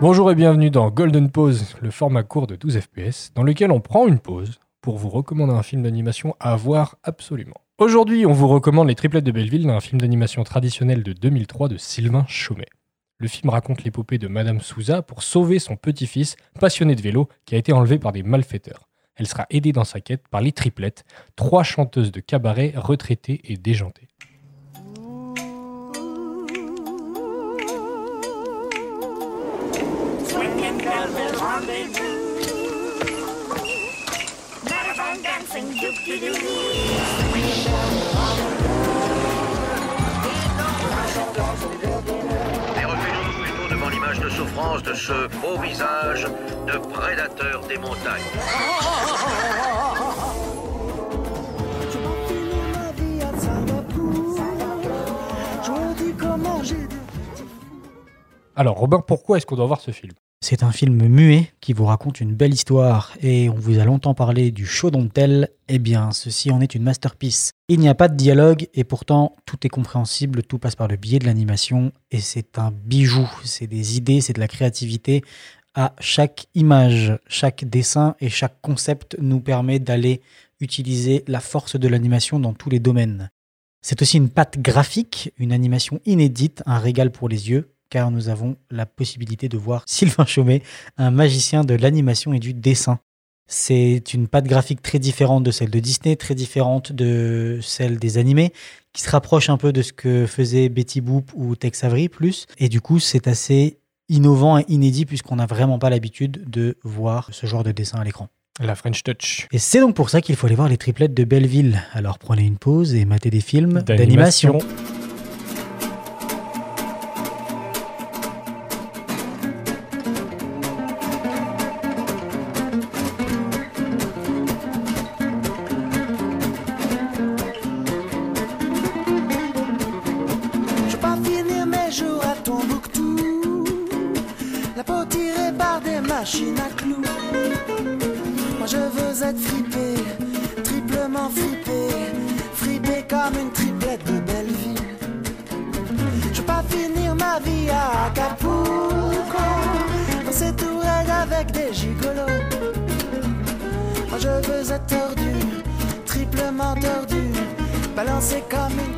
Bonjour et bienvenue dans Golden Pause, le format court de 12 FPS, dans lequel on prend une pause pour vous recommander un film d'animation à voir absolument. Aujourd'hui, on vous recommande Les Triplettes de Belleville, un film d'animation traditionnel de 2003 de Sylvain Chaumet. Le film raconte l'épopée de Madame Souza pour sauver son petit-fils, passionné de vélo, qui a été enlevé par des malfaiteurs. Elle sera aidée dans sa quête par les triplettes, trois chanteuses de cabaret retraitées et déjantées. De ce beau visage de prédateur des montagnes. Alors, Robin, pourquoi est-ce qu'on doit voir ce film? C'est un film muet qui vous raconte une belle histoire et on vous a longtemps parlé du show tell. Eh bien, ceci en est une masterpiece. Il n'y a pas de dialogue et pourtant tout est compréhensible, tout passe par le biais de l'animation et c'est un bijou. C'est des idées, c'est de la créativité. À chaque image, chaque dessin et chaque concept nous permet d'aller utiliser la force de l'animation dans tous les domaines. C'est aussi une patte graphique, une animation inédite, un régal pour les yeux, car nous avons la possibilité de voir Sylvain Chaumet, un magicien de l'animation et du dessin. C'est une patte graphique très différente de celle de Disney, très différente de celle des animés, qui se rapproche un peu de ce que faisait Betty Boop ou Tex Avery plus. Et du coup, c'est assez innovant et inédit puisqu'on n'a vraiment pas l'habitude de voir ce genre de dessin à l'écran. La French Touch. Et c'est donc pour ça qu'il faut aller voir les triplettes de Belleville. Alors prenez une pause et matez des films d'animation. Mes jours à Tombouctou. La peau tirée par des machines à clous. Moi je veux être fripé, triplement fripé. Fripé comme une triplette de Belleville. Je veux pas finir ma vie à Acapulco. Danser tout raide avec des gigolos. Moi je veux être tordu, triplement tordu. Balancé comme une.